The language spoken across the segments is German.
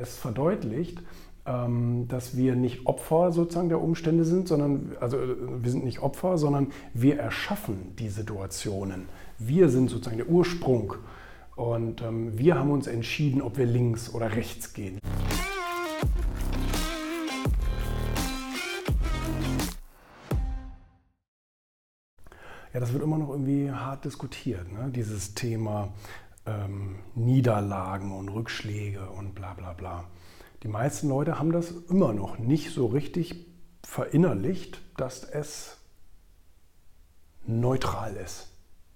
Es verdeutlicht, ähm, dass wir nicht Opfer sozusagen der Umstände sind, sondern also wir sind nicht Opfer, sondern wir erschaffen die Situationen. Wir sind sozusagen der Ursprung und ähm, wir haben uns entschieden, ob wir links oder rechts gehen. Ja, das wird immer noch irgendwie hart diskutiert, ne? dieses Thema ähm, Niederlagen und Rückschläge und bla bla bla. Die meisten Leute haben das immer noch nicht so richtig verinnerlicht, dass es neutral ist.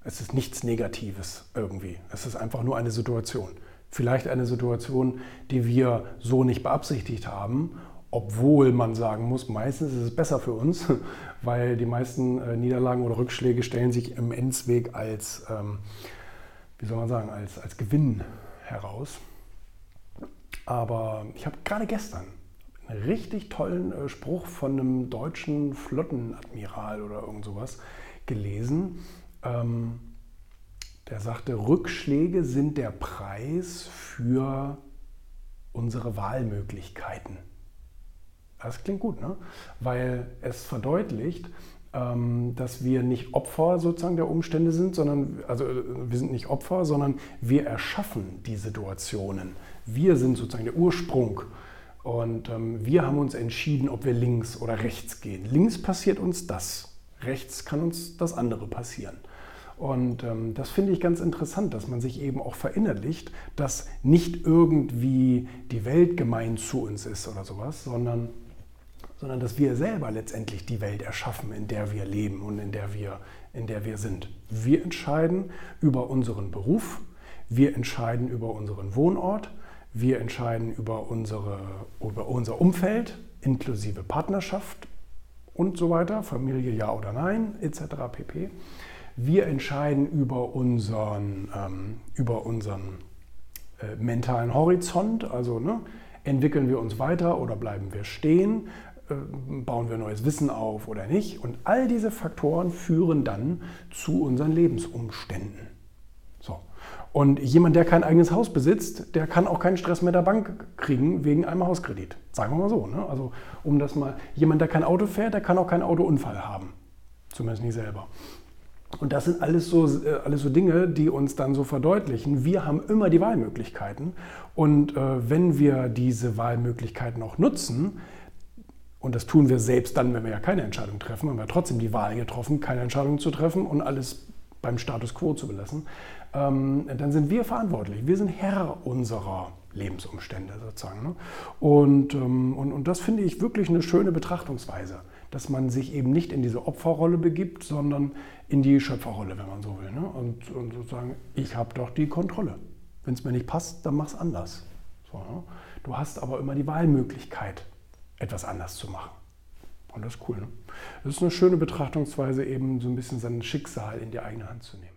Es ist nichts Negatives irgendwie. Es ist einfach nur eine Situation. Vielleicht eine Situation, die wir so nicht beabsichtigt haben, obwohl man sagen muss, meistens ist es besser für uns, weil die meisten äh, Niederlagen oder Rückschläge stellen sich im Endsweg als ähm, wie soll man sagen, als, als Gewinn heraus. Aber ich habe gerade gestern einen richtig tollen äh, Spruch von einem deutschen Flottenadmiral oder irgend sowas gelesen. Ähm, der sagte, Rückschläge sind der Preis für unsere Wahlmöglichkeiten. Das klingt gut, ne? weil es verdeutlicht, dass wir nicht Opfer sozusagen der Umstände sind, sondern also wir sind nicht Opfer, sondern wir erschaffen die Situationen. Wir sind sozusagen der Ursprung und ähm, wir haben uns entschieden, ob wir links oder rechts gehen. Links passiert uns das, rechts kann uns das andere passieren. Und ähm, das finde ich ganz interessant, dass man sich eben auch verinnerlicht, dass nicht irgendwie die Welt gemein zu uns ist oder sowas, sondern sondern dass wir selber letztendlich die Welt erschaffen, in der wir leben und in der wir, in der wir sind. Wir entscheiden über unseren Beruf, wir entscheiden über unseren Wohnort, wir entscheiden über, unsere, über unser Umfeld, inklusive Partnerschaft und so weiter, Familie ja oder nein, etc. pp. Wir entscheiden über unseren, ähm, über unseren äh, mentalen Horizont, also ne, entwickeln wir uns weiter oder bleiben wir stehen, bauen wir neues Wissen auf oder nicht. Und all diese Faktoren führen dann zu unseren Lebensumständen. So. Und jemand, der kein eigenes Haus besitzt, der kann auch keinen Stress mit der Bank kriegen wegen einem Hauskredit. Sagen wir mal so. Ne? Also um das mal, jemand, der kein Auto fährt, der kann auch keinen Autounfall haben. Zumindest nicht selber. Und das sind alles so, äh, alles so Dinge, die uns dann so verdeutlichen. Wir haben immer die Wahlmöglichkeiten. Und äh, wenn wir diese Wahlmöglichkeiten auch nutzen, und das tun wir selbst dann, wenn wir ja keine Entscheidung treffen, haben wir trotzdem die Wahl getroffen, keine Entscheidung zu treffen und alles beim Status quo zu belassen, ähm, dann sind wir verantwortlich. Wir sind Herr unserer Lebensumstände sozusagen. Ne? Und, ähm, und, und das finde ich wirklich eine schöne Betrachtungsweise, dass man sich eben nicht in diese Opferrolle begibt, sondern in die Schöpferrolle, wenn man so will. Ne? Und, und sozusagen, ich habe doch die Kontrolle. Wenn es mir nicht passt, dann mach es anders. So, ne? Du hast aber immer die Wahlmöglichkeit etwas anders zu machen. Und das ist cool. Ne? Das ist eine schöne Betrachtungsweise, eben so ein bisschen sein Schicksal in die eigene Hand zu nehmen.